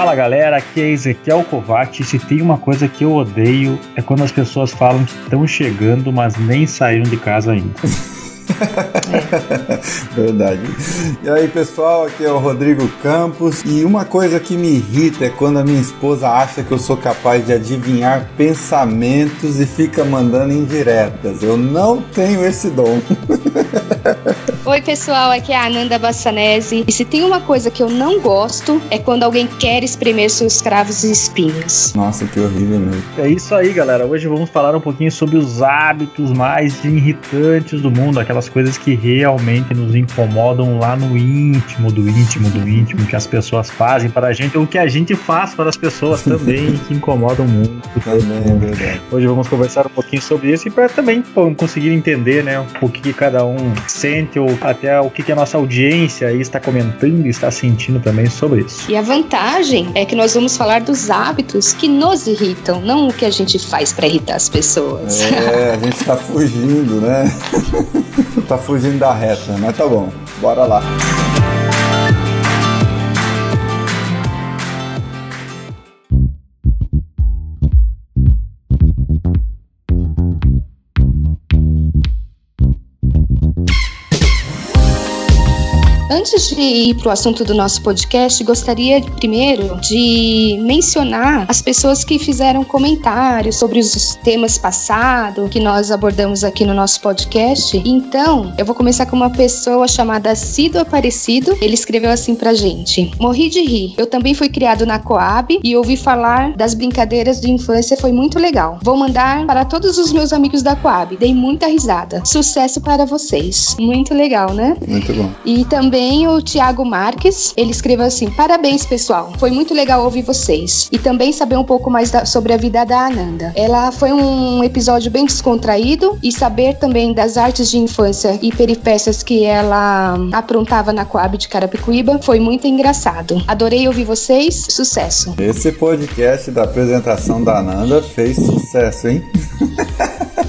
Fala galera, aqui é Ezequiel Kovac. Se tem uma coisa que eu odeio é quando as pessoas falam que estão chegando, mas nem saíram de casa ainda. Verdade. E aí, pessoal, aqui é o Rodrigo Campos. E uma coisa que me irrita é quando a minha esposa acha que eu sou capaz de adivinhar pensamentos e fica mandando indiretas. Eu não tenho esse dom. Oi, pessoal, aqui é a Ananda Bassanese. E se tem uma coisa que eu não gosto é quando alguém quer espremer seus cravos e espinhos. Nossa, que horrível mesmo. É isso aí, galera. Hoje vamos falar um pouquinho sobre os hábitos mais irritantes do mundo, aquelas coisas que realmente nos incomodam lá no íntimo do íntimo do íntimo, que as pessoas fazem para a gente, ou que a gente faz para as pessoas também, que incomodam muito. É verdade. Hoje vamos conversar um pouquinho sobre isso e para também conseguir entender, né, o que cada um sente ou até o que, que a nossa audiência aí está comentando e está sentindo também sobre isso. E a vantagem é que nós vamos falar dos hábitos que nos irritam, não o que a gente faz para irritar as pessoas. É, a gente tá fugindo, né? tá fugindo da reta, mas tá bom. Bora lá. Antes de ir para o assunto do nosso podcast, gostaria primeiro de mencionar as pessoas que fizeram comentários sobre os temas passados que nós abordamos aqui no nosso podcast. Então, eu vou começar com uma pessoa chamada Cido Aparecido. Ele escreveu assim pra gente: Morri de rir. Eu também fui criado na Coab e ouvi falar das brincadeiras de infância, foi muito legal. Vou mandar para todos os meus amigos da Coab. Dei muita risada. Sucesso para vocês. Muito legal, né? Muito bom. E também o Thiago Marques, ele escreveu assim: Parabéns, pessoal. Foi muito legal ouvir vocês. E também saber um pouco mais da, sobre a vida da Ananda. Ela foi um episódio bem descontraído e saber também das artes de infância e peripécias que ela aprontava na Coab de Carapicuíba foi muito engraçado. Adorei ouvir vocês. Sucesso. Esse podcast da apresentação da Ananda fez sucesso, hein?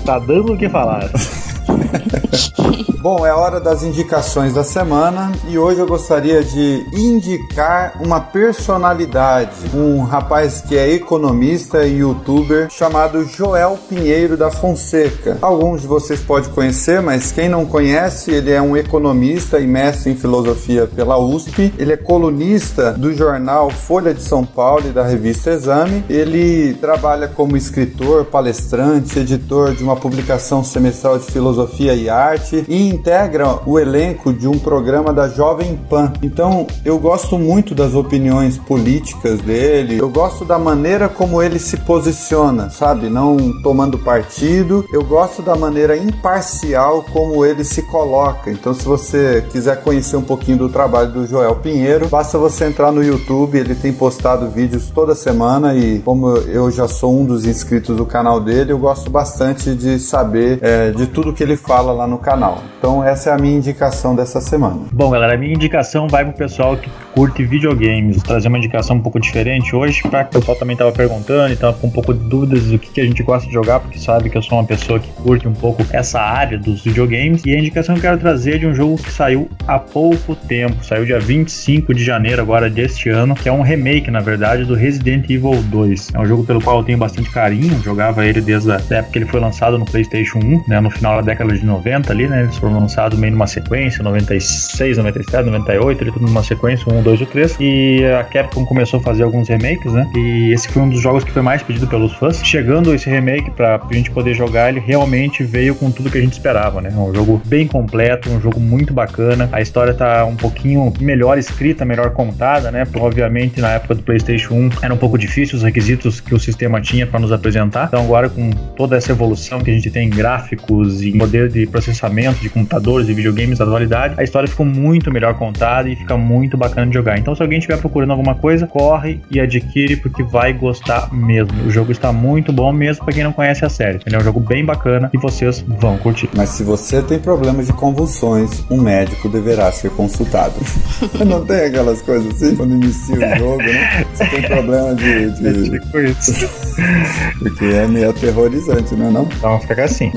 tá dando o que falar. Bom, é hora das indicações da semana e hoje eu gostaria de indicar uma personalidade, um rapaz que é economista e youtuber chamado Joel Pinheiro da Fonseca. Alguns de vocês podem conhecer, mas quem não conhece, ele é um economista e mestre em filosofia pela USP. Ele é colunista do jornal Folha de São Paulo e da revista Exame. Ele trabalha como escritor, palestrante, editor de uma publicação semestral de filosofia e arte e integra o elenco de um programa da Jovem Pan. Então, eu gosto muito das opiniões políticas dele, eu gosto da maneira como ele se posiciona, sabe? Não tomando partido. Eu gosto da maneira imparcial como ele se coloca. Então, se você quiser conhecer um pouquinho do trabalho do Joel Pinheiro, basta você entrar no YouTube, ele tem postado vídeos toda semana e como eu já sou um dos inscritos do canal dele, eu gosto bastante de saber é, de tudo que ele fala lá no canal. Então essa é a minha indicação dessa semana. Bom, galera, a minha indicação vai pro pessoal que curte videogames. Trazer uma indicação um pouco diferente hoje, para que o pessoal também tava perguntando e tava com um pouco de dúvidas do que, que a gente gosta de jogar, porque sabe que eu sou uma pessoa que curte um pouco essa área dos videogames. E a indicação que eu quero trazer é de um jogo que saiu há pouco tempo, saiu dia 25 de janeiro agora deste ano, que é um remake, na verdade, do Resident Evil 2. É um jogo pelo qual eu tenho bastante carinho, jogava ele desde a época que ele foi lançado no PlayStation 1, né, no final da década de 90 ali, né? Eles foram lançados meio numa sequência, 96, 97, 98, ele tudo numa sequência, 1, 2 e 3. E a Capcom começou a fazer alguns remakes, né? E esse foi um dos jogos que foi mais pedido pelos fãs. Chegando esse remake pra gente poder jogar, ele realmente veio com tudo que a gente esperava, né? Um jogo bem completo, um jogo muito bacana. A história tá um pouquinho melhor escrita, melhor contada, né? Porque, obviamente, na época do PlayStation 1 era um pouco difícil os requisitos que o sistema tinha para nos apresentar. Então, agora com toda essa evolução que a gente tem em gráficos e poder de processamento de computadores e videogames da atualidade, a história ficou muito melhor contada e fica muito bacana de jogar. Então, se alguém estiver procurando alguma coisa, corre e adquire porque vai gostar mesmo. O jogo está muito bom mesmo para quem não conhece a série. Ele é um jogo bem bacana e vocês vão curtir. Mas se você tem problemas de convulsões, um médico deverá ser consultado. não tem aquelas coisas assim quando inicia o jogo, né? Você tem problema de. de... É tipo isso. porque é meio aterrorizante, não é não? Então fica assim.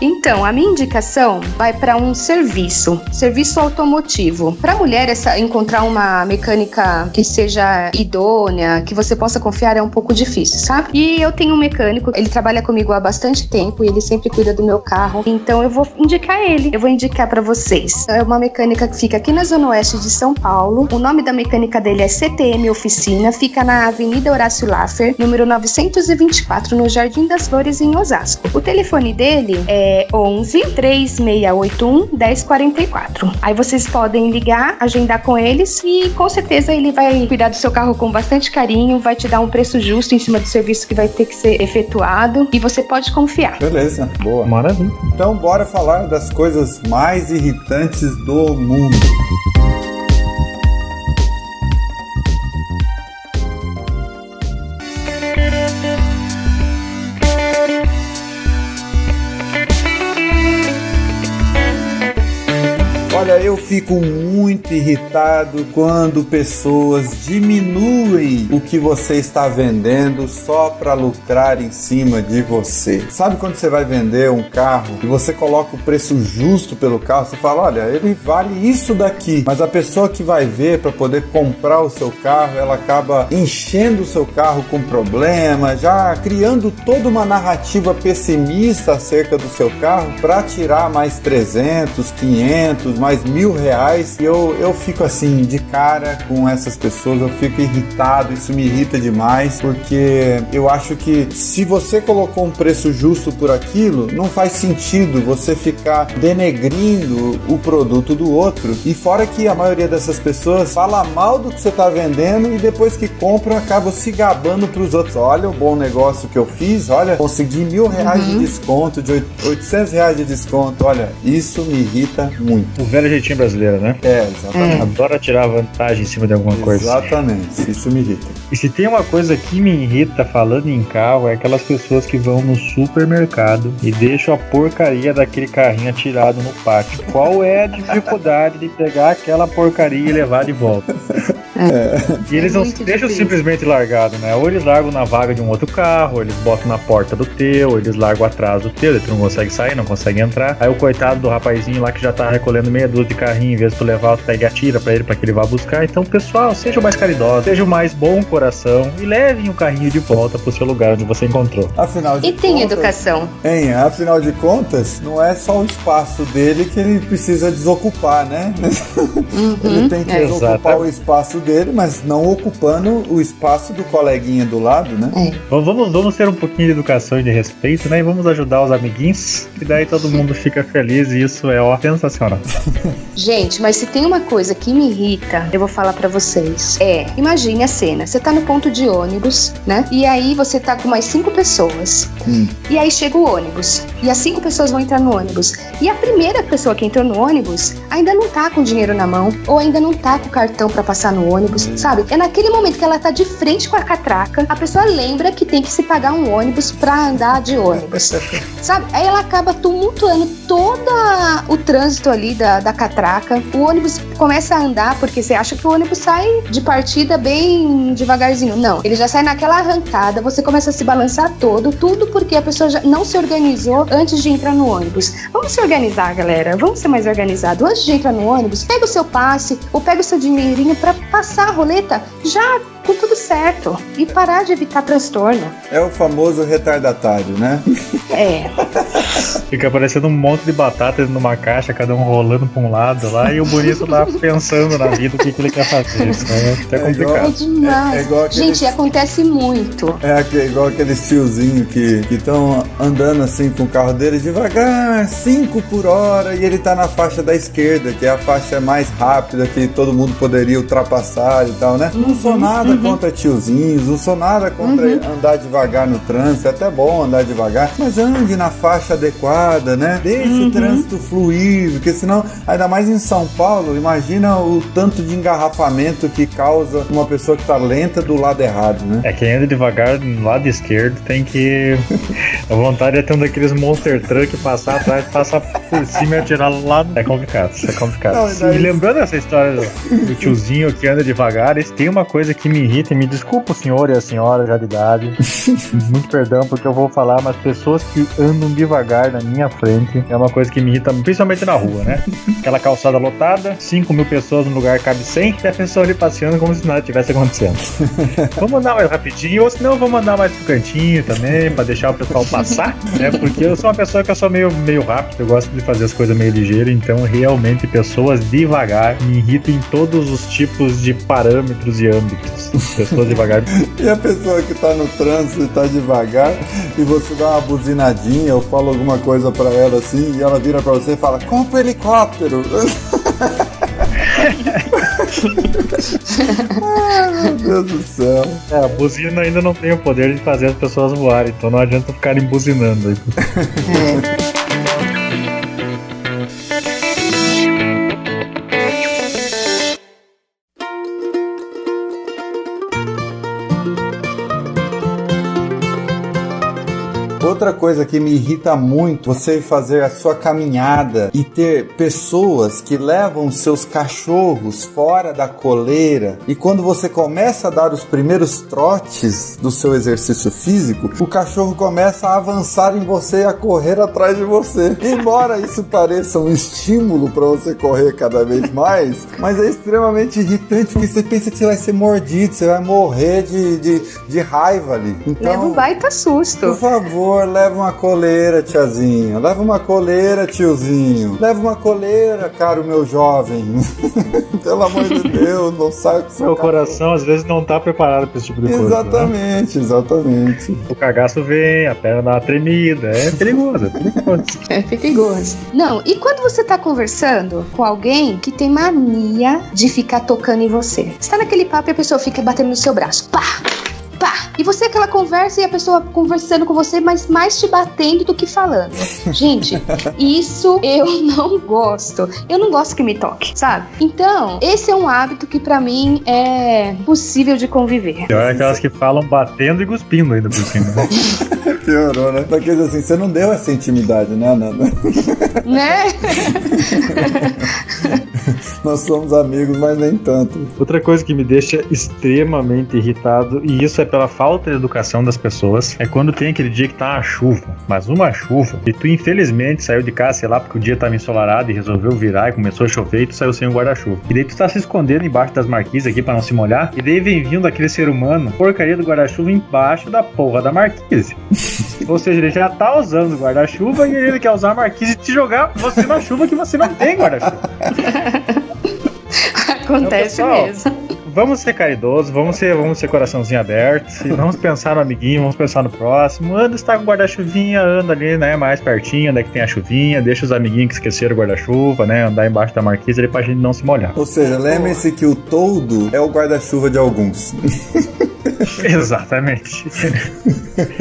Então, a minha indicação vai para um serviço, serviço automotivo. Para mulher, essa, encontrar uma mecânica que seja idônea, que você possa confiar é um pouco difícil, sabe? E eu tenho um mecânico, ele trabalha comigo há bastante tempo e ele sempre cuida do meu carro, então eu vou indicar ele. Eu vou indicar para vocês. É uma mecânica que fica aqui na zona oeste de São Paulo. O nome da mecânica dele é CTM Oficina, fica na Avenida Horácio Laffer, número 924, no Jardim das Flores, em Osasco. O telefone dele é 11 3681 1044. Aí vocês podem ligar, agendar com eles e com certeza ele vai cuidar do seu carro com bastante carinho, vai te dar um preço justo em cima do serviço que vai ter que ser efetuado e você pode confiar. Beleza, boa. Maravilha. Então bora falar das coisas mais irritantes do mundo. Fico muito irritado quando pessoas diminuem o que você está vendendo só para lucrar em cima de você. Sabe quando você vai vender um carro e você coloca o preço justo pelo carro? Você fala, olha, ele vale isso daqui, mas a pessoa que vai ver para poder comprar o seu carro, ela acaba enchendo o seu carro com problemas, já criando toda uma narrativa pessimista acerca do seu carro para tirar mais 300, 500, mais mil reais e eu, eu fico assim de cara com essas pessoas, eu fico irritado, isso me irrita demais, porque eu acho que se você colocou um preço justo por aquilo, não faz sentido você ficar denegrindo o produto do outro. E fora que a maioria dessas pessoas fala mal do que você está vendendo e depois que compram acabam se gabando para os outros. Olha o bom negócio que eu fiz, olha, consegui mil reais uhum. de desconto, de 800 reais de desconto. Olha, isso me irrita muito. O velho jeitinho brasileiro, né? É, exatamente. Adora tirar vantagem em cima de alguma coisa. Exatamente, isso me irrita. E se tem uma coisa que me irrita falando em carro, é aquelas pessoas que vão no supermercado e deixam a porcaria daquele carrinho atirado no pátio. Qual é a dificuldade de pegar aquela porcaria e levar de volta? É. E eles não deixam difícil. simplesmente largado, né? Ou eles largam na vaga de um outro carro, ou eles botam na porta do teu, ou eles largam atrás do teu, tu não consegue sair, não consegue entrar. Aí o coitado do rapazinho lá que já tá recolhendo meia dúzia de carrinho, em vez de tu levar, tu pega e atira pra ele, pra que ele vá buscar. Então, pessoal, sejam mais caridosos, sejam mais bom coração e levem o carrinho de volta pro seu lugar onde você encontrou. Afinal de e tem educação. Hein, afinal de contas, não é só o espaço dele que ele precisa desocupar, né? Uhum. ele tem que é. desocupar o espaço dele, mas não ocupando o espaço do coleguinha do lado, né? É. Vamos, vamos ter um pouquinho de educação e de respeito, né? E vamos ajudar os amiguinhos, que daí todo mundo fica feliz e isso é ó, sensacional. Gente, mas se tem uma coisa que me irrita, eu vou falar para vocês. É, imagine a cena. Você tá no ponto de ônibus, né? E aí você tá com mais cinco pessoas. Hum. E aí chega o ônibus. E as cinco pessoas vão entrar no ônibus. E a primeira pessoa que entrou no ônibus ainda não tá com dinheiro na mão, ou ainda não tá com o cartão para passar no ônibus, hum. sabe? É naquele momento que ela tá de frente com a catraca, a pessoa lembra que tem que se pagar um ônibus para andar de ônibus. sabe? Aí ela acaba tumultuando todo o trânsito ali da, da catraca. O ônibus começa a andar porque você acha que o ônibus sai de partida bem devagarzinho. Não, ele já sai naquela arrancada, você começa a se balançar todo, tudo porque a pessoa já não se organizou antes de entrar no ônibus. Vamos se organizar, galera. Vamos ser mais organizado. Antes de entrar no ônibus, pega o seu passe ou pega o seu dinheirinho para passar a roleta já com tudo certo e parar de evitar transtorno. É o famoso retardatário, né? É. Fica parecendo um monte de batatas numa caixa, cada um rolando pra um lado lá, e o bonito lá pensando na vida o que, que ele quer fazer. Isso é até complicado. É, demais. É, é igual aqueles, Gente, acontece muito. É igual aqueles tiozinhos que estão andando assim com o carro dele devagar, 5 por hora, e ele tá na faixa da esquerda, que é a faixa mais rápida que todo mundo poderia ultrapassar e tal, né? Não sou nada uhum. contra tiozinhos, não sou nada contra uhum. andar devagar no trânsito, é até bom andar devagar, mas ande na faixa adequada, né? Deixe uhum. o trânsito fluir, porque senão, ainda mais em São Paulo, imagina o tanto de engarrafamento que causa uma pessoa que tá lenta do lado errado, né? É, quem anda devagar no lado esquerdo tem que. a vontade é ter um daqueles monster truck passar atrás, passar por cima e atirar lá. É complicado, isso é complicado. Não, e lembrando essa história do, do tiozinho que anda devagar, tem uma coisa que me irrita, e me desculpa o senhor e a senhora já de idade. Muito perdão porque eu vou falar, mas pessoas que andam devagar na minha frente é uma coisa que me irrita, principalmente na rua, né? Aquela calçada lotada, 5 mil pessoas no lugar cabe 100 e a pessoa ali passeando como se nada tivesse acontecendo. vamos andar mais rapidinho, ou senão vamos andar mais pro cantinho também, pra deixar o pessoal passar, né? Porque eu sou uma pessoa que eu sou meio, meio rápido, eu gosto de fazer as coisas meio ligeiras, então realmente pessoas devagar me irritam em todos os tipos de parâmetros e âmbitos. Pessoas devagar. e a pessoa que tá no trânsito e tá devagar e você dá uma buzinadinha ou fala alguma coisa para ela assim e ela vira para você e fala: compra um helicóptero. Ai, meu Deus do céu. É, a buzina ainda não tem o poder de fazer as pessoas voarem, então não adianta ficarem buzinando. É. Outra coisa que me irrita muito, você fazer a sua caminhada e ter pessoas que levam seus cachorros fora da coleira e quando você começa a dar os primeiros trotes do seu exercício físico, o cachorro começa a avançar em você e a correr atrás de você. Embora isso pareça um estímulo para você correr cada vez mais, mas é extremamente irritante porque você pensa que você vai ser mordido, você vai morrer de, de, de raiva ali. Então, Leva um baita susto. Por favor, leva uma coleira, tiazinha. Leva uma coleira, tiozinho. Leva uma coleira, caro meu jovem. Pelo amor de Deus, não sai com Meu coração às vezes não tá preparado pra esse tipo de coisa. Né? Exatamente, né? exatamente. O cagaço vem, a perna dá uma tremida. É perigoso, é perigoso. É perigoso. Não, e quando você tá conversando com alguém que tem mania de ficar tocando em você? Você tá naquele papo e a pessoa fica batendo no seu braço. Pá! Pá! E você aquela conversa e a pessoa conversando com você, mas mais te batendo do que falando. Gente, isso eu não gosto. Eu não gosto que me toque, sabe? Então, esse é um hábito que para mim é possível de conviver. Pior é aquelas que falam batendo e cuspindo ainda por cima. Piorou, né? Porque assim, você não deu essa intimidade, né, Nanda? Né? Nós somos amigos, mas nem tanto. Outra coisa que me deixa extremamente irritado, e isso é pela falta de educação das pessoas, é quando tem aquele dia que tá uma chuva, mas uma chuva, e tu infelizmente saiu de casa, sei lá, porque o dia tava ensolarado e resolveu virar e começou a chover e tu saiu sem o guarda-chuva. E daí tu tá se escondendo embaixo das marquises aqui para não se molhar, e daí vem vindo aquele ser humano, porcaria do guarda-chuva embaixo da porra da marquise. Ou seja, ele já tá usando o guarda-chuva e ele quer usar a marquise e te jogar você na chuva que você não tem guarda-chuva. Acontece então, pessoal, mesmo. Vamos ser caridosos, vamos ser, vamos ser coraçãozinho aberto, vamos pensar no amiguinho, vamos pensar no próximo. Anda, está com guarda-chuvinha, anda ali, né, mais pertinho, onde é que tem a chuvinha, deixa os amiguinhos que esqueceram o guarda-chuva, né, andar embaixo da marquise ali pra gente não se molhar. Ou seja, lembre-se que o toldo é o guarda-chuva de alguns. Exatamente.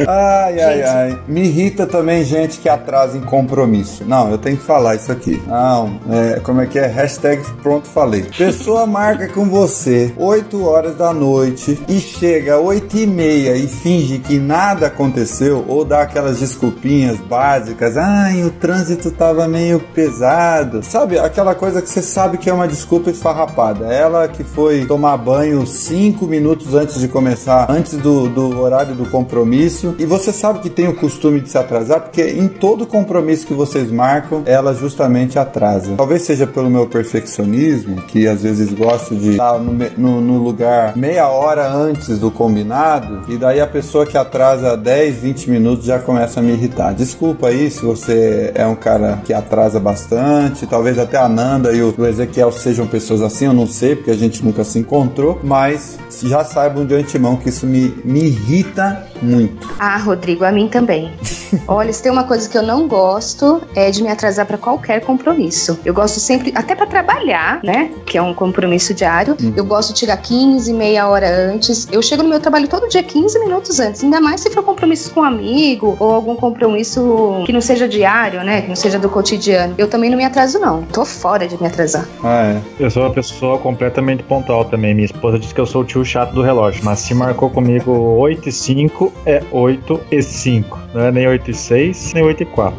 ai, ai, ai. Me irrita também gente que atrasa em compromisso. Não, eu tenho que falar isso aqui. Não, é, como é que é? Hashtag pronto falei. Pessoa marca com você 8 horas da noite e chega 8 e meia e finge que nada aconteceu ou dá aquelas desculpinhas básicas. Ai, o trânsito tava meio pesado. Sabe, aquela coisa que você sabe que é uma desculpa esfarrapada. Ela que foi tomar banho 5 minutos antes de começar antes do, do horário do compromisso. E você sabe que tem o costume de se atrasar, porque em todo compromisso que vocês marcam, ela justamente atrasa. Talvez seja pelo meu perfeccionismo, que às vezes gosto de estar no, no, no lugar meia hora antes do combinado, e daí a pessoa que atrasa 10, 20 minutos já começa a me irritar. Desculpa aí se você é um cara que atrasa bastante, talvez até a Nanda e o Ezequiel sejam pessoas assim, eu não sei, porque a gente nunca se encontrou, mas já saibam de antemão que isso me, me irrita muito. Ah, Rodrigo, a mim também. Olha, se tem uma coisa que eu não gosto é de me atrasar para qualquer compromisso. Eu gosto sempre, até para trabalhar, né? Que é um compromisso diário. Uhum. Eu gosto de tirar 15, meia hora antes. Eu chego no meu trabalho todo dia 15 minutos antes. Ainda mais se for compromisso com um amigo ou algum compromisso que não seja diário, né? Que não seja do cotidiano. Eu também não me atraso, não. Tô fora de me atrasar. Ah, é. Eu sou uma pessoa completamente pontual também. Minha esposa diz que eu sou o tio chato do relógio. Mas se marcou comigo 8 e 5, é 8 e 5. Não é nem 8 e 6, nem 8 e 4.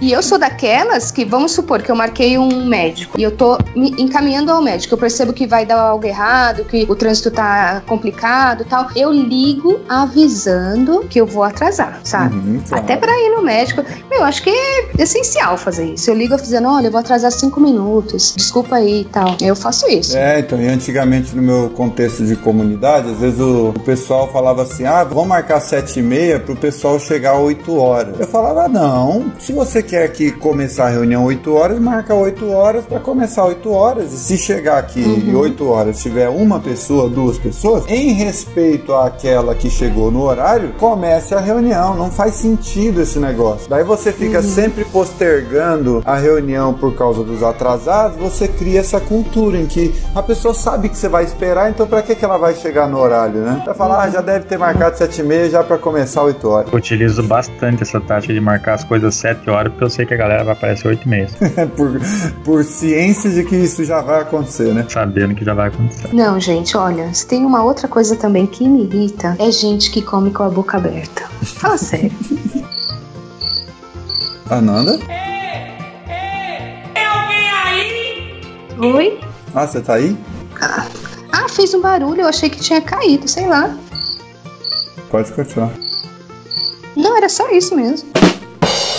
E eu sou daquelas que, vamos supor que eu marquei um médico e eu tô me encaminhando ao médico, eu percebo que vai dar algo errado, que o trânsito tá complicado e tal. Eu ligo avisando que eu vou atrasar, sabe? Uhum, claro. Até pra ir no médico. Meu, acho que é essencial fazer isso. Eu ligo avisando, olha, eu vou atrasar cinco minutos, desculpa aí e tal. Eu faço isso. É, então, e antigamente no meu contexto de comunidade, às vezes o, o pessoal falava assim: ah, vamos marcar sete e meia pro pessoal chegar às 8 horas. Eu falava: não, se você quer que começar a reunião 8 horas, marca 8 horas para começar 8 horas. E se chegar aqui Uhum. 8 horas tiver uma pessoa, duas pessoas, em respeito àquela que chegou no horário, comece a reunião. Não faz sentido esse negócio. Daí você fica sempre postergando a reunião por causa dos atrasados, você cria essa cultura em que a pessoa sabe que você vai esperar, então pra que, que ela vai chegar no horário, né? Vai falar, ah, já deve ter marcado 7 e meia já pra começar 8 horas. Eu utilizo bastante essa tática de marcar as coisas às 7 horas, porque eu sei que a galera vai aparecer 8 e meia, por, por ciência de que isso já vai acontecer, né? sabendo que já vai acontecer. Não, gente, olha, se tem uma outra coisa também que me irrita, é gente que come com a boca aberta. Fala sério. Ananda? Tem alguém aí? Oi? Ah, você tá aí? Ah, ah, fez um barulho, eu achei que tinha caído, sei lá. Pode continuar. Não, era só isso mesmo.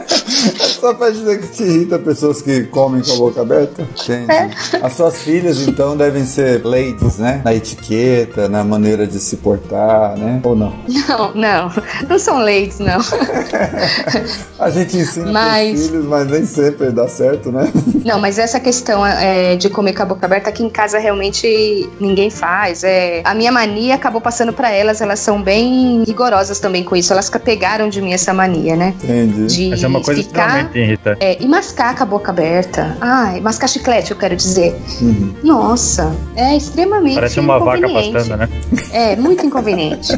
Só pra dizer que te irrita pessoas que comem com a boca aberta? Entendi. É. As suas filhas, então, devem ser ladies, né? Na etiqueta, na maneira de se portar, né? Ou não? Não, não. Não são leites, não. A gente ensina Mas- filhos, mas nem sempre dá certo, né? Não, mas essa questão é, de comer com a boca aberta aqui em casa realmente ninguém faz. É, a minha mania acabou passando pra elas, elas são bem rigorosas também com isso. Elas pegaram de mim essa mania, né? Entendi. De Essa é uma coisa ficar extremamente irritante. É, e mascar com a boca aberta. Ai, mascar chiclete, eu quero dizer. Uhum. Nossa, é extremamente Parece uma vaca inconveniente. pastando, né? É, muito inconveniente.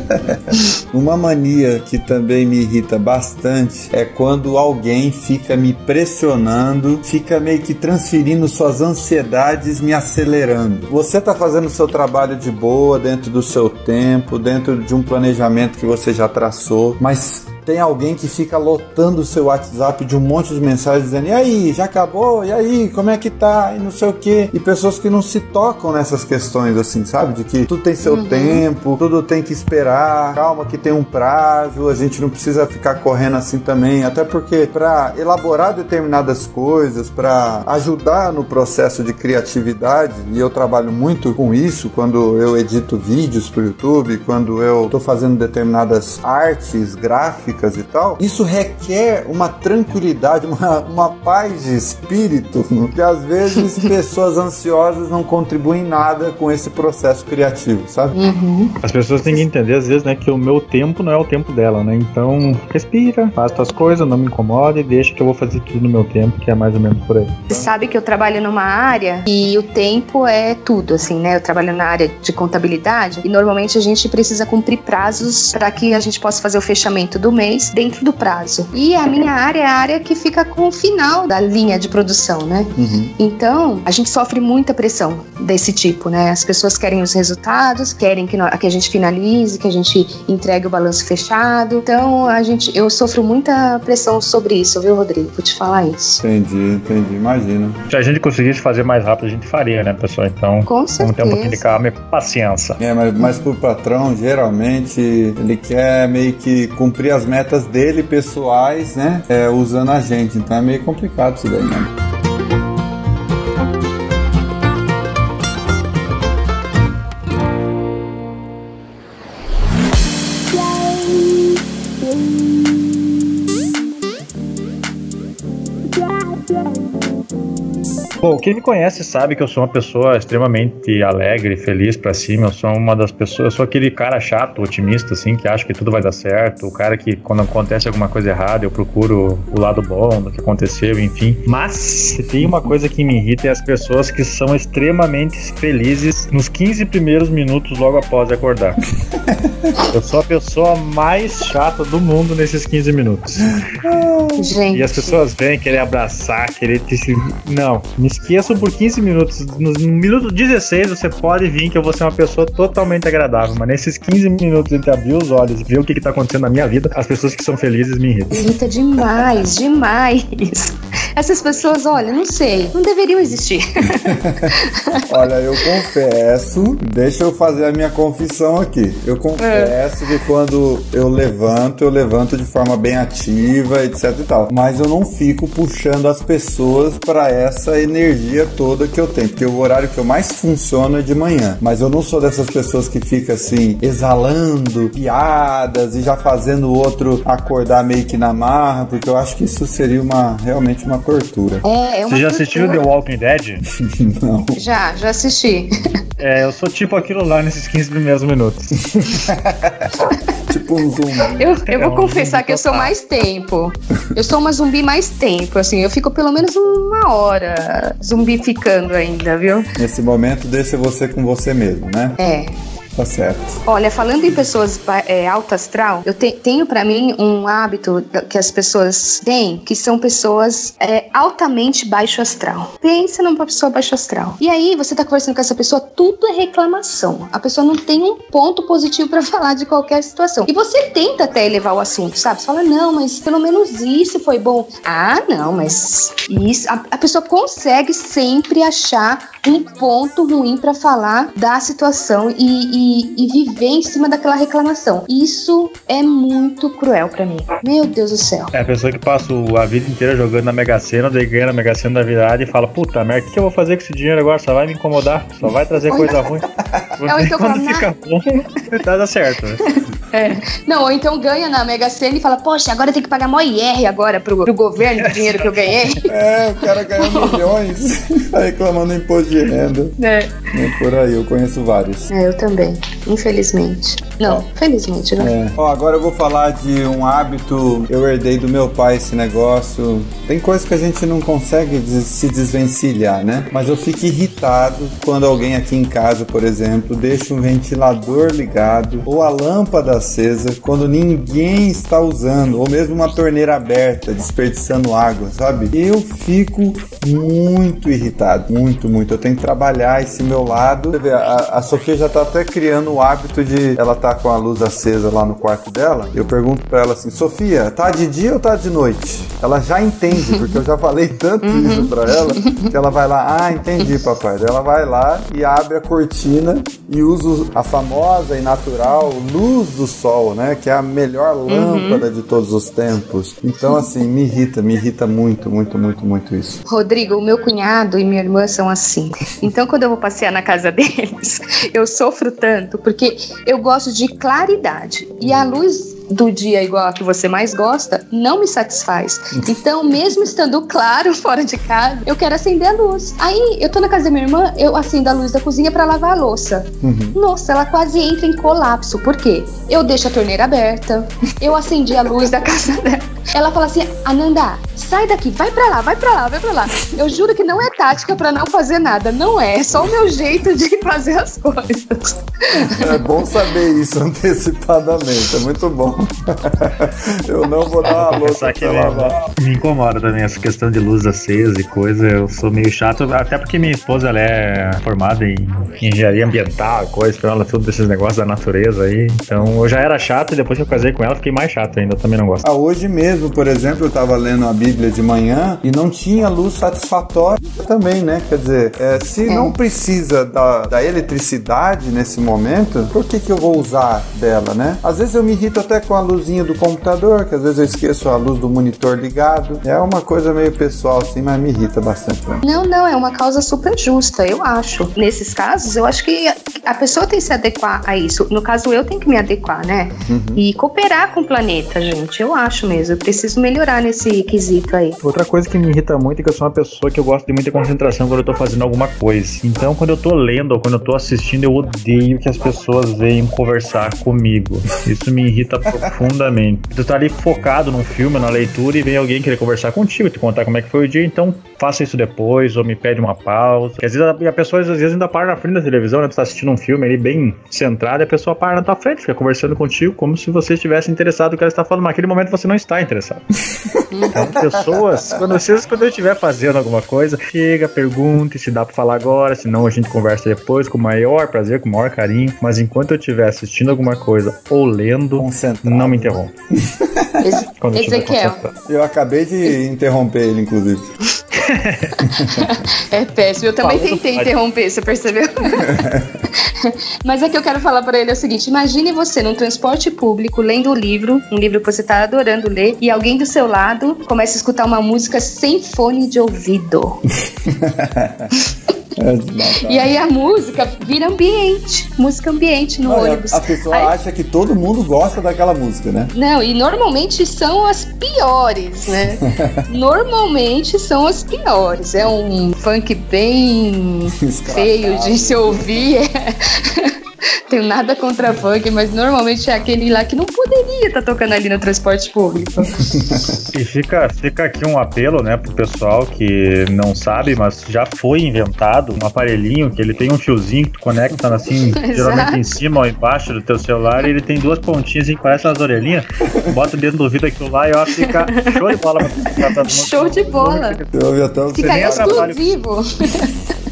Uma mania que também me irrita bastante é quando alguém fica me pressionando, fica meio que transferindo suas ansiedades, me acelerando. Você tá fazendo o seu trabalho de boa, dentro do seu tempo, dentro de um planejamento que você já traçou, mas tem alguém que fica lotando o seu WhatsApp de um monte de mensagens dizendo: E aí, já acabou? E aí, como é que tá? E não sei o que. E pessoas que não se tocam nessas questões, assim, sabe? De que tudo tem seu tempo, tudo tem que esperar, calma que tem um prazo, a gente não precisa ficar correndo assim também. Até porque, para elaborar determinadas coisas, para ajudar no processo de criatividade, e eu trabalho muito com isso quando eu edito vídeos pro YouTube, quando eu tô fazendo determinadas artes gráficas e tal, isso requer uma tranquilidade, uma, uma paz de espírito que às vezes pessoas ansiosas não contribuem nada com esse processo criativo, sabe? Uhum. As pessoas têm que entender, às vezes, né, que o meu tempo não é o tempo dela, né? Então, respira, faz tuas coisas, não me incomoda e deixa que eu vou fazer tudo no meu tempo, que é mais ou menos por aí. Você sabe que eu trabalho numa área e o tempo é tudo, assim, né? Eu trabalho na área de contabilidade e normalmente a gente precisa cumprir prazos para que a gente possa fazer o fechamento do mês dentro do prazo. E a minha área é a área que fica com o final da linha de produção, né? Uhum. Então, a gente sofre muita pressão desse tipo, né? As pessoas querem os resultados, querem que, que a gente finalize, que a gente entregue o balanço fechado. Então, a gente, eu sofro muita pressão sobre isso, viu, Rodrigo? Vou te falar isso. Entendi, entendi, imagina. Se a gente conseguisse fazer mais rápido, a gente faria, né, pessoal? Então, Com vamos ter um pouquinho de certeza. calma e paciência. É, mas, mas pro patrão, geralmente, ele quer meio que cumprir as metas dele pessoais, né? É, usando a gente. Então é meio complicado isso daí, né? Bom, quem me conhece sabe que eu sou uma pessoa extremamente alegre, feliz pra cima. Eu sou uma das pessoas, eu sou aquele cara chato, otimista, assim, que acha que tudo vai dar certo. O cara que, quando acontece alguma coisa errada, eu procuro o lado bom do que aconteceu, enfim. Mas, se tem uma coisa que me irrita é as pessoas que são extremamente felizes nos 15 primeiros minutos logo após acordar. Eu sou a pessoa mais chata do mundo nesses 15 minutos. Gente, E as pessoas vêm querer abraçar, querer te. Não, me esqueçam por 15 minutos. No, minuto 16 você pode vir que eu vou ser uma pessoa totalmente agradável, mas nesses 15 minutos entre abrir os olhos e ver o que, que tá acontecendo na minha vida, as pessoas que são felizes me irritam. Irrita demais, demais. Essas pessoas, olha, não sei, não deveriam existir. olha, eu confesso, deixa eu fazer a minha confissão aqui. Eu confesso é. que quando eu levanto, eu levanto de forma bem ativa, etc e tal. Mas eu não fico puxando as pessoas para essa energia toda que eu tenho, porque o horário que eu mais funciono é de manhã. Mas eu não sou dessas pessoas que fica assim exalando piadas e já fazendo o outro acordar meio que na marra, porque eu acho que isso seria uma realmente uma tortura. É, é uma Você já assistiu The Walking Dead? não. Já, já assisti. É, eu sou tipo aquilo lá nesses 15 primeiros minutos. tipo um zumbi. Eu, eu vou é um confessar que eu sou mais tempo. Eu sou uma zumbi mais tempo, assim. Eu fico pelo menos uma hora zumbificando ainda, viu? Nesse momento, deixa você com você mesmo, né? É. Tá certo. Olha, falando em pessoas é, alta astral, eu te, tenho para mim um hábito que as pessoas têm, que são pessoas é, altamente baixo astral. Pensa numa pessoa baixo astral. E aí você tá conversando com essa pessoa, tudo é reclamação. A pessoa não tem um ponto positivo para falar de qualquer situação. E você tenta até elevar o assunto, sabe? Você fala, não, mas pelo menos isso foi bom. Ah, não, mas isso. A, a pessoa consegue sempre achar um ponto ruim para falar da situação e, e e, viver em cima daquela reclamação. Isso é muito cruel para mim. Meu Deus do céu. É a pessoa que passa a vida inteira jogando na Mega Sena, daí ganha na Mega Sena da virada e fala: Puta merda, o que, eu vou fazer com esse dinheiro agora? Só vai me incomodar, só vai trazer coisa ruim. É, então quando fica bom, tá dando certo. É. Não, ou então ganha na Mega Sena e fala, poxa, agora tem que pagar mó IR agora pro, pro governo do dinheiro que eu ganhei. É, o cara ganha milhões, tá reclamando imposto de renda. É. é. Por aí, eu conheço vários. É, eu também, infelizmente. Não, felizmente, né? É. Ó, agora eu vou falar de um hábito, eu herdei do meu pai esse negócio. Tem coisas que a gente não consegue se desvencilhar, né? Mas eu fico irritado quando alguém aqui em casa, por exemplo, deixa um ventilador ligado ou a lâmpada acesa quando ninguém está usando, ou mesmo uma torneira aberta, desperdiçando água, sabe? Eu fico muito irritado, muito, muito. Eu tenho que trabalhar esse meu lado. Você vê, a, a Sofia já tá até criando o hábito de ela tá com a luz acesa lá no quarto dela. Eu pergunto para ela assim: Sofia, tá de dia ou tá de noite? Ela já entende, porque eu já falei tanto uhum. isso para ela que ela vai lá, ah, entendi, papai. Ela vai lá e abre a cortina e usa a famosa e natural luz do sol, né? Que é a melhor uhum. lâmpada uhum. de todos os tempos. Então, assim, me irrita, me irrita muito, muito, muito, muito isso. Rodrigo, o meu cunhado e minha irmã são assim. Então, quando eu vou passear na casa deles, eu sofro tanto, porque eu gosto de claridade. E a luz do dia igual a que você mais gosta não me satisfaz. Então, mesmo estando claro fora de casa, eu quero acender a luz. Aí, eu tô na casa da minha irmã, eu acendo a luz da cozinha para lavar a louça. Uhum. Nossa, ela quase entra em colapso. Por quê? Eu deixo a torneira aberta, eu acendi a luz da casa dela. Ela fala assim: Ananda, sai daqui, vai pra lá, vai pra lá, vai pra lá. Eu juro que não é tática para não fazer nada, não é. É só o meu jeito de fazer as coisas. É bom saber isso antecipadamente, é muito bom. eu não vou dar uma louça que me, me incomoda também essa questão de luz acesa e coisa. Eu sou meio chato, até porque minha esposa ela é formada em engenharia ambiental, coisa, ela tudo desses negócios da natureza aí. Então eu já era chato e depois que eu casei com ela fiquei mais chato ainda. Eu também não gosto. Ah, hoje mesmo, por exemplo, eu tava lendo a Bíblia de manhã e não tinha luz satisfatória também, né? Quer dizer, é, se é. não precisa da, da eletricidade nesse momento, por que, que eu vou usar dela, né? Às vezes eu me irrito até com a luzinha do computador, que às vezes eu esqueço a luz do monitor ligado. É uma coisa meio pessoal assim, mas me irrita bastante. Né? Não, não, é uma causa super justa, eu acho. Nesses casos, eu acho que a pessoa tem que se adequar a isso. No caso, eu tenho que me adequar, né? Uhum. E cooperar com o planeta, gente. Eu acho mesmo. Preciso melhorar nesse quesito aí. Outra coisa que me irrita muito é que eu sou uma pessoa que eu gosto de muita concentração quando eu tô fazendo alguma coisa. Então, quando eu tô lendo ou quando eu tô assistindo, eu odeio que as pessoas venham conversar comigo. Isso me irrita profundamente. Tu tá ali focado num filme, na leitura, e vem alguém querer conversar contigo, te contar como é que foi o dia, então faça isso depois, ou me pede uma pausa. Porque às vezes a, a pessoa às vezes ainda para na frente da televisão, né? Tu tá assistindo um filme ali bem centrado, e a pessoa para na tua frente, fica conversando contigo como se você estivesse interessado no que ela está falando. Mas naquele momento você não está interessado. Então, pessoas, quando vocês, quando eu estiver fazendo alguma coisa, chega, pergunte se dá pra falar agora, senão a gente conversa depois com o maior prazer, com o maior carinho. Mas enquanto eu estiver assistindo alguma coisa ou lendo, Concentrado. não me interrompa. Quando eu estiver Ezequiel. concentrado. Eu acabei de interromper ele, inclusive. É péssimo. Eu também Falando tentei interromper, você percebeu? Mas é que eu quero falar pra ele é o seguinte: imagine você num transporte público lendo um livro, um livro que você tá adorando ler, e alguém do seu lado começa a escutar uma música sem fone de ouvido. É. E aí a música vira ambiente, música ambiente no Olha, ônibus. a pessoa Aí- acha que todo mundo gosta daquela música, né? Não, e normalmente são as piores, né? normalmente são as piores. É um funk bem feio de se ouvir. Tenho nada contra funk, mas normalmente é aquele lá que não poderia estar tocando ali no transporte público. E fica, fica aqui um apelo, né, pro pessoal que não sabe, mas já foi inventado um aparelhinho que ele tem um fiozinho que tu conecta assim, geralmente em cima ou embaixo do teu celular, e ele tem duas pontinhas assim, que parecem umas orelhinhas. Bota dentro do ouvido aquilo lá e ó, fica show de bola pra mundo. Show de bola! Eu ouvi até o Fica atrapalha. exclusivo.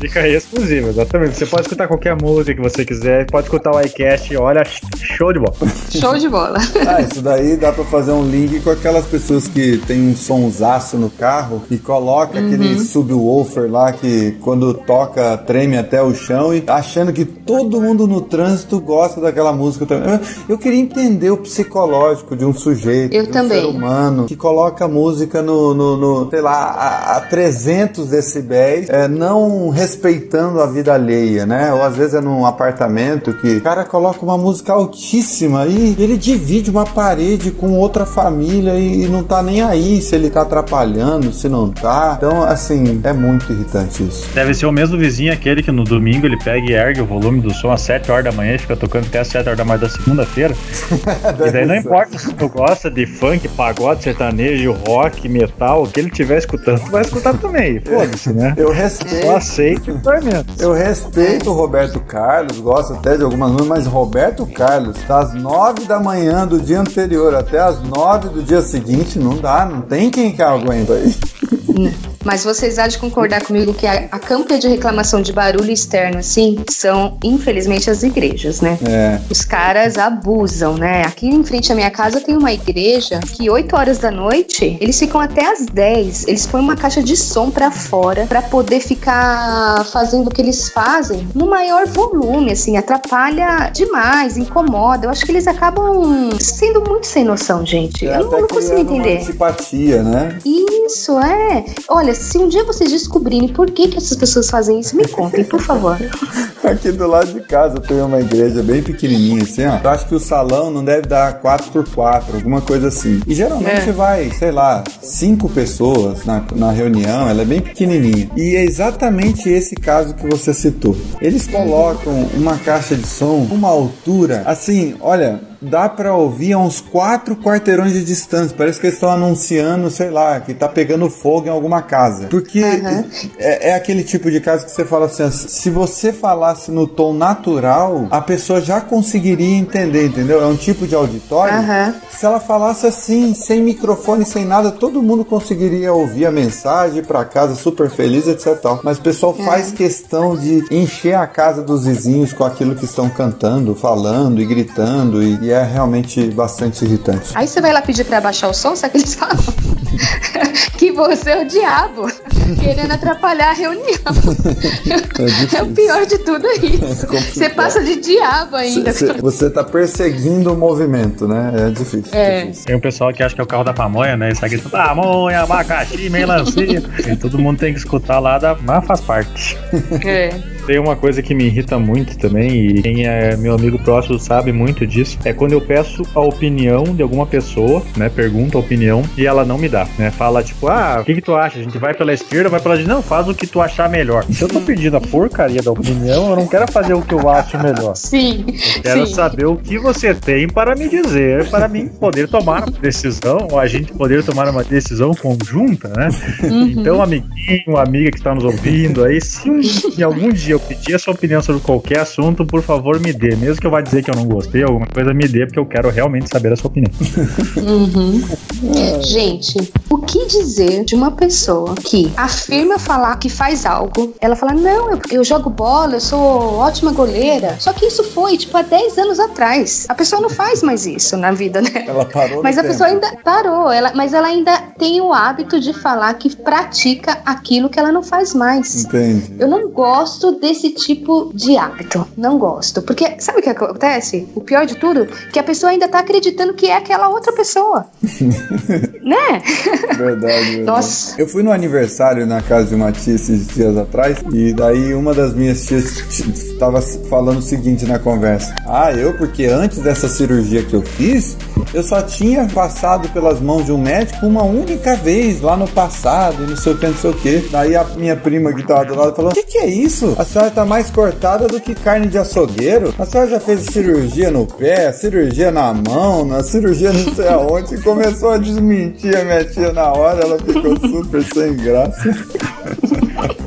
Fica aí exclusivo, exatamente. Você pode escutar qualquer música que você quiser, pode escutar o iCast, olha, show de bola. Show de bola. Ah, isso daí dá pra fazer um link com aquelas pessoas que tem um sonsaço no carro e coloca Uhum. aquele subwoofer lá que quando toca treme até o chão e achando que todo mundo no trânsito gosta daquela música também. Eu, queria entender o psicológico de um sujeito, Eu de um também. ser humano que coloca música no, no, no, sei lá, a, a 300 decibéis, é, não respeitando a vida alheia, né? Ou às vezes é num apartamento que o cara coloca uma música altíssima e ele divide uma parede com outra família e não tá nem aí se ele tá atrapalhando, se não tá. Então, assim, é muito irritante isso. Deve ser o mesmo vizinho aquele que no domingo ele pega e ergue o volume do som às 7 horas da manhã e fica tocando até às 7 horas da manhã da segunda-feira. E daí não importa se tu gosta de funk, pagode, sertanejo, rock, metal, o que ele estiver escutando, tu vai escutar também. Foda-se, né? Eu respeito. Só aceita e tormenta. Eu respeito o Roberto Carlos, gosto até de algumas músicas, mas Roberto Carlos, das nove da manhã do dia anterior até as nove do dia seguinte, não dá, não tem quem que aguenta aí. Mas vocês há de concordar comigo que a, a campanha de reclamação de barulho externo, assim, são, infelizmente, as igrejas, né? É. Os caras abusam, né? Aqui em frente à minha casa tem uma igreja que 8 horas da noite, eles ficam até às 10. Eles põem uma caixa de som pra fora pra poder ficar fazendo o que eles fazem no maior volume, assim, atrapalha demais, incomoda. Eu acho que eles acabam sendo muito sem noção, gente. É Eu não, não consigo criando uma entender. antipatia, né? Isso, é. Olha, se um dia vocês descobrirem por que, que essas pessoas fazem isso, me contem, por favor. Aqui do lado de casa tem uma igreja bem pequenininha assim, ó. Eu acho que o salão não deve dar 4x4, alguma coisa assim. E geralmente É. vai, sei lá, cinco pessoas na, na reunião, ela é bem pequenininha. E é exatamente esse caso que você citou. Eles colocam uma caixa de som, uma altura, assim, olha, dá pra ouvir a uns quatro quarteirões de distância. Parece que eles estão anunciando, sei lá, que tá pegando fogo em alguma casa. Porque Aham. é, é aquele tipo de caso que você fala assim, se você falasse no tom natural, a pessoa já conseguiria entender, entendeu? É um tipo de auditório. Aham. Se ela falasse assim, sem microfone, sem nada, todo mundo conseguiria ouvir a mensagem, pra casa super feliz, etc. Mas o pessoal faz questão de encher a casa dos vizinhos com aquilo que estão cantando, falando e gritando, e, e é realmente bastante irritante. Aí você vai lá pedir pra abaixar o som, sabe que eles falam? que você é o diabo, querendo atrapalhar a reunião. É, o pior de tudo é isso. complicado. você passa de diabo ainda. Cê- cê- você tá perseguindo o movimento, né? É difícil. É. difícil. Tem um pessoal que acha que é o carro da pamonha, né? E sai gritando, pamonha, abacaxi, melancia. e todo mundo tem que escutar lá, da... mas faz parte. É. Tem uma coisa que me irrita muito também, e quem é meu amigo próximo sabe muito disso, é quando eu peço a opinião de alguma pessoa, né? Pergunto a opinião e ela não me dá, né? Fala tipo, ah, o que, que tu acha? A gente vai pela esquerda, vai pela direita? Não, faz o que tu achar melhor. Se eu tô pedindo a porcaria da opinião, eu não quero fazer o que eu acho melhor. Sim. Eu quero sim. saber o que você tem para me dizer, para mim poder tomar uma decisão, ou a gente poder tomar uma decisão conjunta, né? Uhum. Então, amiguinho, amiga que está nos ouvindo aí, se um- em algum dia eu pedir a sua opinião sobre qualquer assunto, por favor, me dê. Mesmo que eu vá dizer que eu não gostei, alguma coisa me dê, porque eu quero realmente saber a sua opinião. Uhum. Gente, o que dizer de uma pessoa que afirma falar que faz algo, ela fala, não, eu, eu jogo bola, eu sou ótima goleira. Só que isso foi, tipo, há 10 anos atrás. A pessoa não faz mais isso na vida, né? Ela parou Mas a tempo. pessoa ainda parou, ela, mas ela ainda tem o hábito de falar que pratica aquilo que ela não faz mais. Entendi. Eu não gosto desse tipo de hábito. Não gosto. Porque sabe o que acontece? O pior de tudo? Que a pessoa ainda tá acreditando que é aquela outra pessoa. né? Verdade, verdade. Nossa. Eu fui no aniversário na casa de uma tia esses dias atrás e daí uma das minhas tias estava falando o seguinte na conversa: Ah, eu, porque antes dessa cirurgia que eu fiz, eu só tinha passado pelas mãos de um médico uma única vez lá no passado e não sei o que, não sei o que. Daí a minha prima que tava do lado falou: O que, que é isso? A senhora tá mais cortada do que carne de açougueiro? A senhora já fez cirurgia no pé, cirurgia na mão, na cirurgia não sei aonde e começou a desmentir a minha tia na hora, ela ficou super sem graça.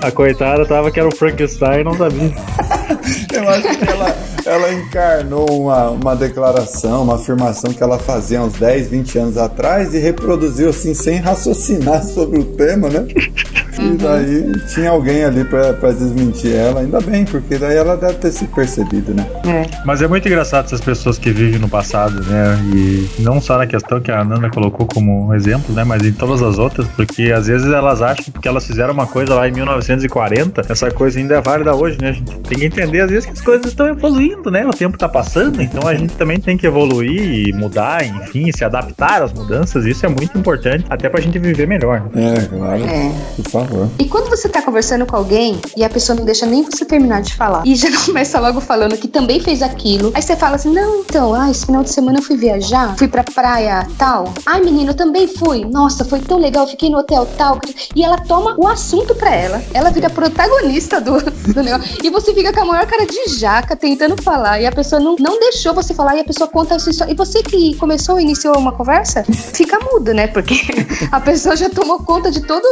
A coitada tava que era o Frankenstein não sabia. Eu acho que ela, ela encarnou uma, uma declaração, uma afirmação que ela fazia uns 10, 20 anos atrás e reproduziu assim sem raciocinar sobre o tema, né? E daí tinha alguém ali pra, pra desmentir ela, ainda bem, porque daí ela deve ter se percebido, né? Mas é muito engraçado essas pessoas que vivem no passado, né? E não só na questão que a Nanda colocou como exemplo, né? Mas em todas as outras, porque às vezes elas acham que elas fizeram uma coisa lá em 1940, essa coisa ainda é válida hoje, né? A gente tem que entender às vezes que as coisas estão evoluindo, né? O tempo tá passando, então a gente também tem que evoluir e mudar, enfim, se adaptar às mudanças. Isso é muito importante, até pra gente viver melhor. né? É, claro. É. Por favor. E quando você tá conversando com alguém e a pessoa não deixa nem você terminar de falar e já começa logo falando que também fez aquilo, aí você fala assim: Não, então, ah, esse final de semana eu fui viajar, fui pra praia tal. Ai, menino, eu também fui. Nossa, foi tão legal, fiquei no hotel tal. E ela toma o assunto pra ela, ela vira protagonista do, do negócio. E você fica com a maior cara de jaca tentando falar e a pessoa não, não deixou você falar e a pessoa conta a sua história. E você que começou, iniciou uma conversa, fica mudo, né? Porque a pessoa já tomou conta de toda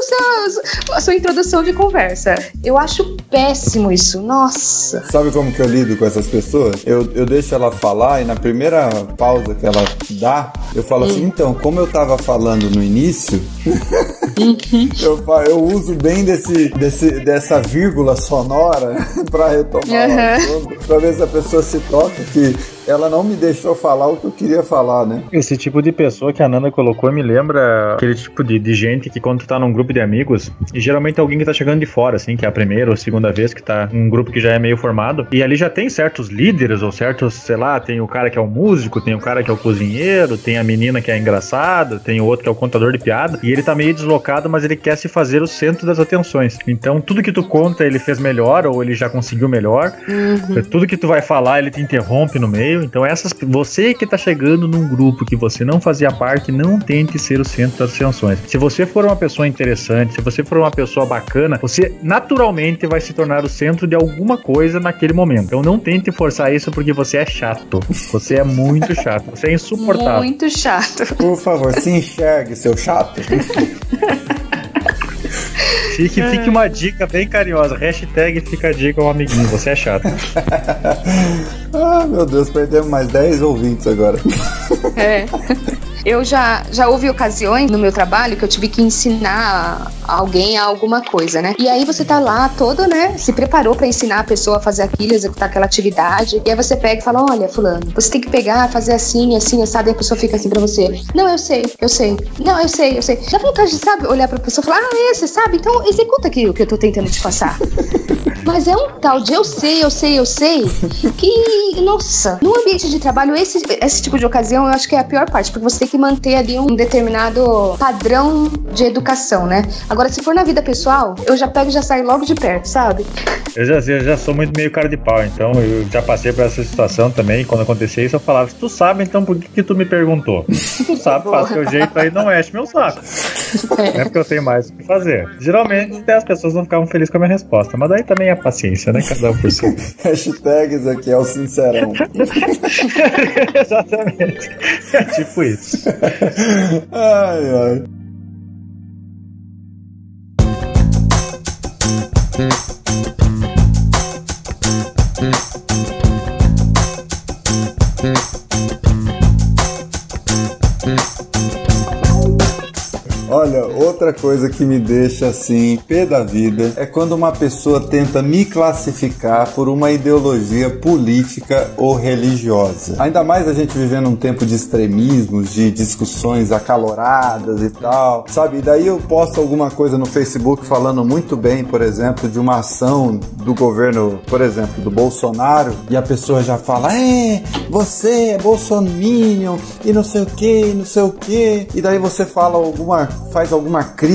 a sua, introdução de conversa. Eu acho péssimo isso. Nossa. Sabe como que eu lido com essas pessoas? Eu, eu deixo ela falar e na primeira pausa que ela dá, eu falo assim, então, como eu tava falando no início, eu, fa- eu uso bem desse, desse, dessa vírgula sonora pra retomar o Aham. assunto, pra ver se a pessoa se toca que ela não me deixou falar o que eu queria falar, né? Esse tipo de pessoa que a Nanda colocou me lembra aquele tipo de, de gente que quando tu tá num grupo de amigos, e geralmente é alguém que tá chegando de fora, assim, que é a primeira ou segunda vez que tá um grupo que já é meio formado, e ali já tem certos líderes ou certos, sei lá, tem o cara que é o músico, tem o cara que é o cozinheiro, tem a menina que é engraçada, tem o outro que é o contador de piada, e ele tá meio deslocado, mas ele quer se fazer o centro das atenções. Então, tudo que tu conta, ele fez melhor ou ele já conseguiu melhor. Tudo que tu vai falar, ele te interrompe no meio. Então, essas, você que tá chegando num grupo que você não fazia parte, não tente ser o centro das atenções. Se você for uma pessoa interessante, se você for uma pessoa bacana, você naturalmente vai se tornar o centro de alguma coisa naquele momento. Então, não tente forçar isso porque você é chato. Você é muito chato. Você é insuportável. Muito chato. Por favor, se enxergue, seu chato. Fique, fique uma dica bem carinhosa. Hashtag fica a dica ao amiguinho. Você é chato. ah, meu Deus, perdemos mais 10 ouvintes agora. É. Eu já, já houve ocasiões no meu trabalho que eu tive que ensinar alguém a alguma coisa, né? E aí você tá lá todo, né? Se preparou pra ensinar a pessoa a fazer aquilo, executar aquela atividade. E aí você pega e fala: Olha, Fulano, você tem que pegar, fazer assim, assim, assado. E a pessoa fica assim pra você: Não, eu sei, eu sei. Não, eu sei, eu sei. Dá vontade de, sabe, olhar pra pessoa e falar: Ah, é, você sabe? Então executa aquilo que eu tô tentando te passar. Mas é um tal de eu sei, eu sei, eu sei, que, nossa, no ambiente de trabalho, esse, esse tipo de ocasião eu acho que é a pior parte, porque você tem que manter ali um determinado padrão de educação, né? Agora, se for na vida pessoal, eu já pego e já saio logo de perto, sabe? Eu já, eu já sou muito meio cara de pau, então eu já passei por essa situação também. Quando acontecia isso, eu falava: Se tu sabe, então por que, que tu me perguntou? Se tu sabe, faz teu jeito aí, não enche meu saco. Não é porque eu tenho mais o que fazer. Geralmente, até as pessoas não ficavam felizes com a minha resposta, mas daí também é paciência, né? Cada um por si. Hashtags aqui é o sincerão. Exatamente. É tipo isso. ai, ai. Coisa que me deixa assim, pé da vida, é quando uma pessoa tenta me classificar por uma ideologia política ou religiosa. Ainda mais a gente vivendo um tempo de extremismos, de discussões acaloradas e tal, sabe? Daí eu posto alguma coisa no Facebook falando muito bem, por exemplo, de uma ação do governo, por exemplo, do Bolsonaro, e a pessoa já fala: é, você é e não sei o que, não sei o que. E daí você fala alguma, faz alguma crítica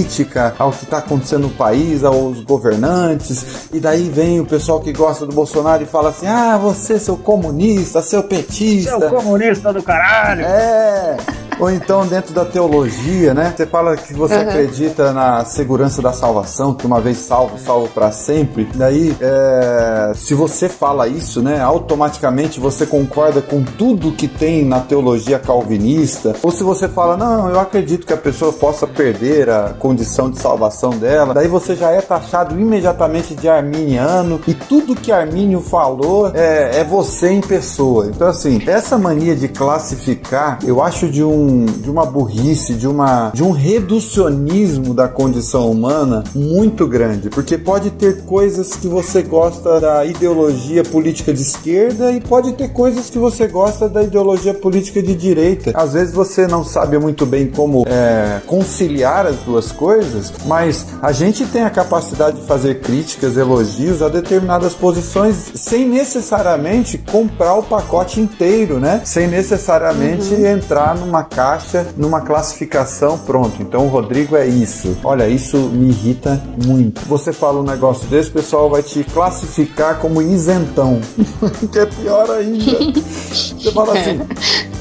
ao que está acontecendo no país, aos governantes, e daí vem o pessoal que gosta do Bolsonaro e fala assim: ah, você, seu comunista, seu petista. Seu comunista do caralho. É. Ou então dentro da teologia, né? Você fala que você uhum. acredita na segurança da salvação, que uma vez salvo, salvo para sempre. Daí, é, se você fala isso, né? Automaticamente você concorda com tudo que tem na teologia calvinista. Ou se você fala, não, eu acredito que a pessoa possa perder a condição de salvação dela. Daí você já é taxado imediatamente de arminiano e tudo que Armínio falou é, é você em pessoa. Então, assim, essa mania de classificar, eu acho de um de uma burrice, de, uma, de um reducionismo da condição humana muito grande, porque pode ter coisas que você gosta da ideologia política de esquerda e pode ter coisas que você gosta da ideologia política de direita. Às vezes você não sabe muito bem como é, conciliar as duas coisas, mas a gente tem a capacidade de fazer críticas, elogios a determinadas posições sem necessariamente comprar o pacote inteiro, né? Sem necessariamente uhum. entrar numa caixa, numa classificação, pronto. Então o Rodrigo é isso. Olha, isso me irrita muito. Você fala um negócio desse, o pessoal vai te classificar como isentão, que é pior ainda. Você fala assim.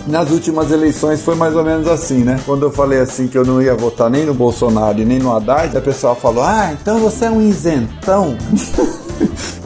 Nas últimas eleições foi mais ou menos assim, né? Quando eu falei assim que eu não ia votar nem no Bolsonaro e nem no Haddad, a pessoa falou: Ah, então você é um isentão.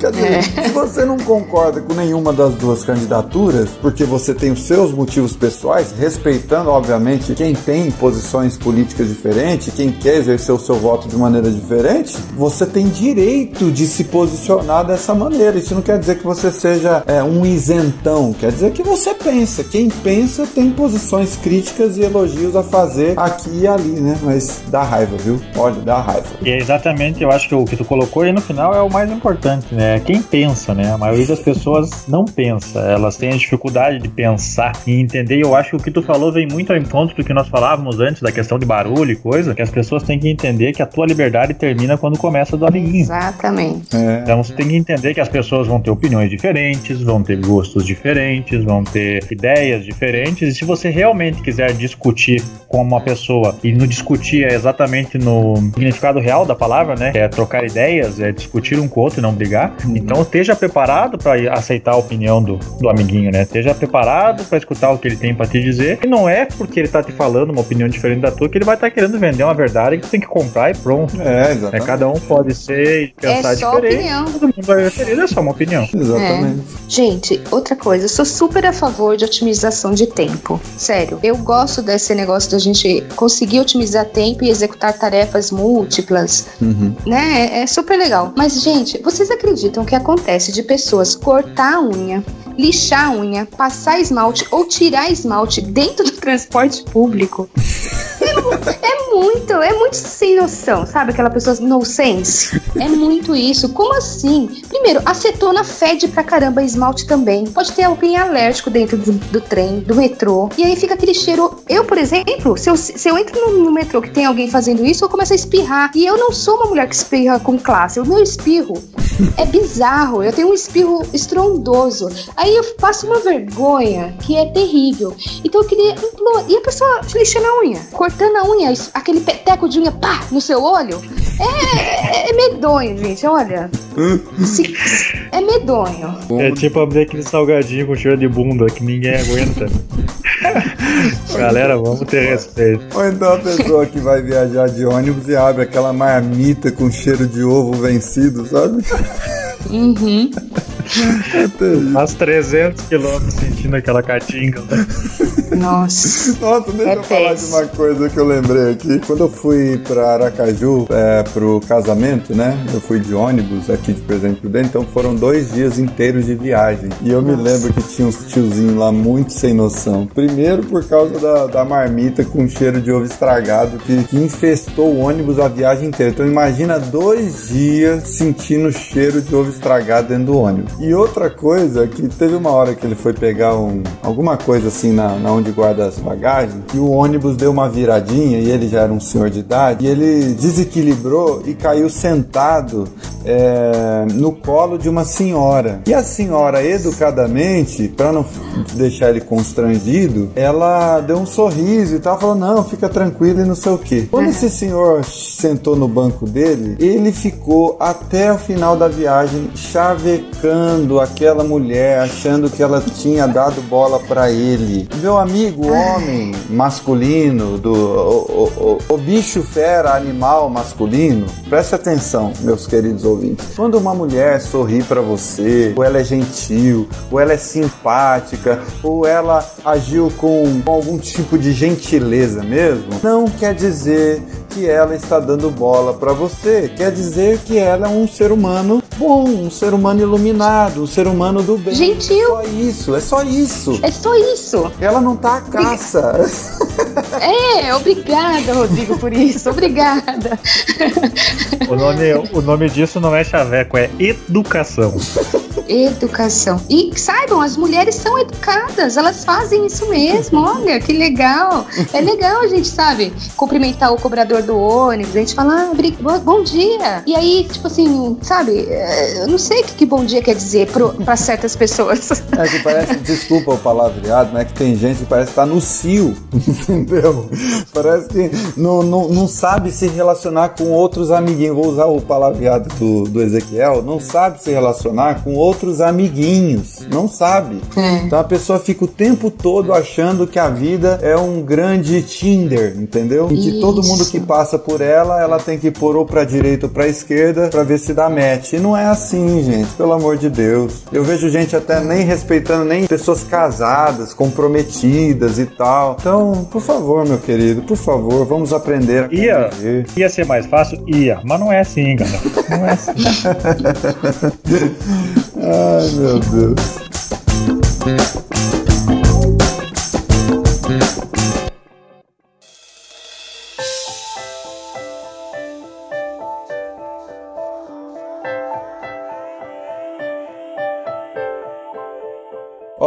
Quer dizer, é. se você não concorda com nenhuma das duas candidaturas, porque você tem os seus motivos pessoais, respeitando, obviamente, quem tem posições políticas diferentes, quem quer exercer o seu voto de maneira diferente, você tem direito de se posicionar dessa maneira. Isso não quer dizer que você seja é, um isentão, quer dizer que você pensa. Quem pensa tem posições críticas e elogios a fazer aqui e ali, né? Mas dá raiva, viu? Olha, dá raiva. E é exatamente, eu acho que o que tu colocou aí no final é o mais importante, né? É quem pensa, né? A maioria das pessoas não pensa, elas têm a dificuldade de pensar e entender. E eu acho que o que tu falou vem muito ao encontro do que nós falávamos antes, da questão de barulho e coisa, que as pessoas têm que entender que a tua liberdade termina quando começa do amiguinho. Exatamente. É. Então você tem que entender que as pessoas vão ter opiniões diferentes, vão ter gostos diferentes, vão ter ideias diferentes, e se você realmente quiser discutir com uma pessoa, e no discutir é exatamente no significado real da palavra, né? É trocar ideias, é discutir um com o outro e não brigar. Então esteja preparado para aceitar a opinião do, do amiguinho, né? Esteja preparado para escutar o que ele tem para te dizer. E não é porque ele tá te falando uma opinião diferente da tua que ele vai estar tá querendo vender uma verdade que tu tem que comprar e pronto. É, exatamente. É, cada um pode ser e pensar é só diferente. Opinião. Todo mundo vai referir, é só uma opinião. Exatamente. É. Gente, outra coisa, eu sou super a favor de otimização de tempo. Sério, eu gosto desse negócio da gente conseguir otimizar tempo e executar tarefas múltiplas, uhum. né? É, é super legal. Mas, gente, vocês acreditam acreditam que acontece de pessoas cortar a unha, lixar a unha, passar esmalte ou tirar esmalte dentro do transporte público. É, muito, é muito sem noção, sabe? Aquela pessoa no sense. É muito isso. Como assim? Primeiro, acetona fede pra caramba esmalte também. Pode ter alguém alérgico dentro do, do trem, do metrô. E aí fica aquele cheiro. Eu, por exemplo, se eu, se eu entro no, no, metrô que tem alguém fazendo isso, eu começo a espirrar. E eu não sou uma mulher que espirra com classe. O meu espirro é bizarro. Eu tenho um espirro estrondoso. Aí eu passo uma vergonha que é terrível. Então eu queria implorar. E a pessoa lixando a unha, cortando a unha, aquele peteco de unha, pá, no seu olho. É, é, é medonho, gente. Olha. Se, é medonho. É tipo abrir aquele salgadinho com cheiro de bunda que ninguém aguenta. Galera, vamos ter respeito. Ou então a pessoa que vai viajar de ônibus e abre aquela marmita com cheiro de ovo vencido, sabe? Uhum. Faz 300 quilômetros sentindo aquela caatinga. Né? Nossa. Nossa, deixa É eu falar de uma coisa que eu lembrei aqui. Quando eu fui pra Aracaju, é, pro casamento, né? Eu fui de ônibus aqui de Presidente Prudente, então foram dois dias inteiros de viagem. E eu me lembro que tinha uns tiozinhos lá muito sem noção. Primeiro por causa da, da marmita com cheiro de ovo estragado que, que infestou o ônibus a viagem inteira. Então imagina dois dias sentindo cheiro de ovo estragado dentro do ônibus. E outra coisa, que teve uma hora que ele foi pegar um, alguma coisa assim na, na onde guarda as bagagens, e o ônibus deu uma viradinha, e ele já era um senhor de idade, e ele desequilibrou e caiu sentado é, no colo de uma senhora. E a senhora, educadamente, para não deixar ele constrangido, ela deu um sorriso e tal, falou: Não, fica tranquilo e não sei o que. Quando esse senhor sentou no banco dele, ele ficou até o final da viagem chavecando aquela mulher, achando que ela tinha dado bola para ele. Meu amigo, homem masculino, do o, o- o- o bicho fera animal masculino, preste atenção, meus queridos ouvintes. Quando uma mulher sorri para você, ou ela é gentil, ou ela é simpática, ou ela agiu com, algum tipo de gentileza mesmo, não quer dizer que ela está dando bola para você. Quer dizer que ela é um ser humano bom, um ser humano iluminado, um ser humano do bem. Gentil. É só isso, é só isso. É só isso. Ela não tá à caça. É, obrigada, Rodrigo, por isso. Obrigada. O nome, o nome disso não é chaveco, é educação. Educação. E saibam, as mulheres são educadas, elas fazem isso mesmo. Olha, que legal. É legal a gente, sabe, cumprimentar o cobrador do ônibus, a gente fala, ah, bom dia. E aí, tipo assim, sabe, é, eu não sei o que, que bom dia quer dizer pro, pra certas pessoas. É que parece, desculpa o palavreado, mas é que tem gente que parece que tá no cio, entendeu? Parece que não, não, não sabe se relacionar com outros amiguinhos. Vou usar o palavreado do, do Ezequiel, não sabe se relacionar com outros amiguinhos. Não sabe. Então a pessoa fica o tempo todo achando que a vida é um grande Tinder, entendeu? E que todo mundo que passa por ela, ela tem que pôr ou pra direita ou pra esquerda pra ver se dá match. E não é assim, gente, pelo amor de Deus. Eu vejo gente até nem respeitando nem pessoas casadas, comprometidas e tal. Então, por favor, meu querido, por favor, vamos aprender a Ia, conviver. ia ser mais fácil? Ia, mas não é assim, galera. Não é assim. Ai, meu Deus.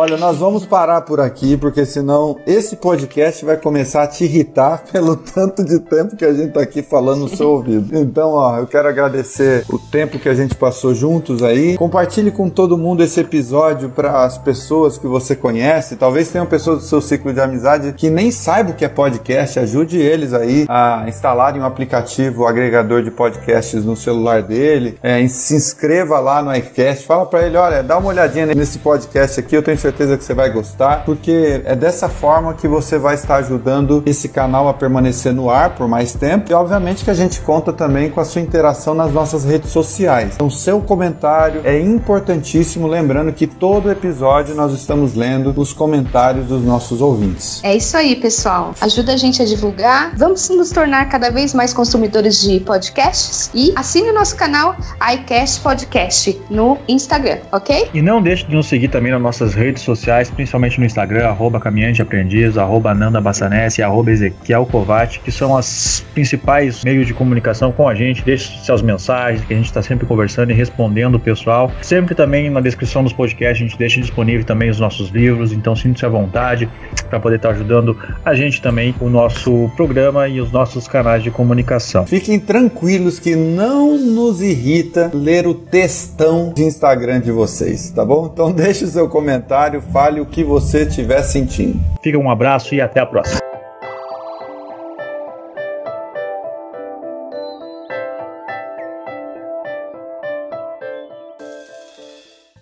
Olha, nós vamos parar por aqui, porque senão esse podcast vai começar a te irritar pelo tanto de tempo que a gente tá aqui falando no seu ouvido. Então, ó, eu quero agradecer o tempo que a gente passou juntos aí. Compartilhe com todo mundo esse episódio para as pessoas que você conhece. Talvez tenham pessoas do seu ciclo de amizade que nem saibam o que é podcast. Ajude eles aí a instalarem um aplicativo agregador de podcasts no celular dele. É, se inscreva lá no iCast. Fala para ele, olha, dá uma olhadinha nesse podcast aqui. Eu tenho que você vai gostar, porque é dessa forma que você vai estar ajudando esse canal a permanecer no ar por mais tempo. E obviamente que a gente conta também com a sua interação nas nossas redes sociais. Então, seu comentário é importantíssimo, lembrando que todo episódio nós estamos lendo os comentários dos nossos ouvintes. É isso aí, pessoal. Ajuda a gente a divulgar. Vamos nos tornar cada vez mais consumidores de podcasts e assine o nosso canal iCast Podcast no Instagram, ok? E não deixe de nos seguir também nas nossas redes sociais, principalmente no Instagram, arroba Caminhante Aprendiz, arroba Nanda Bassanese, arroba Ezequiel Kovac, que são os principais meios de comunicação com a gente. Deixe suas mensagens, que a gente está sempre conversando e respondendo o pessoal. Sempre também na descrição dos podcasts a gente deixa disponível também os nossos livros, então sinta-se à vontade para poder estar ajudando a gente também, o nosso programa e os nossos canais de comunicação. Fiquem tranquilos que não nos irrita ler o textão de Instagram de vocês, tá bom? Então deixe o seu comentário, fale o que você estiver sentindo. Fica um abraço e até a próxima.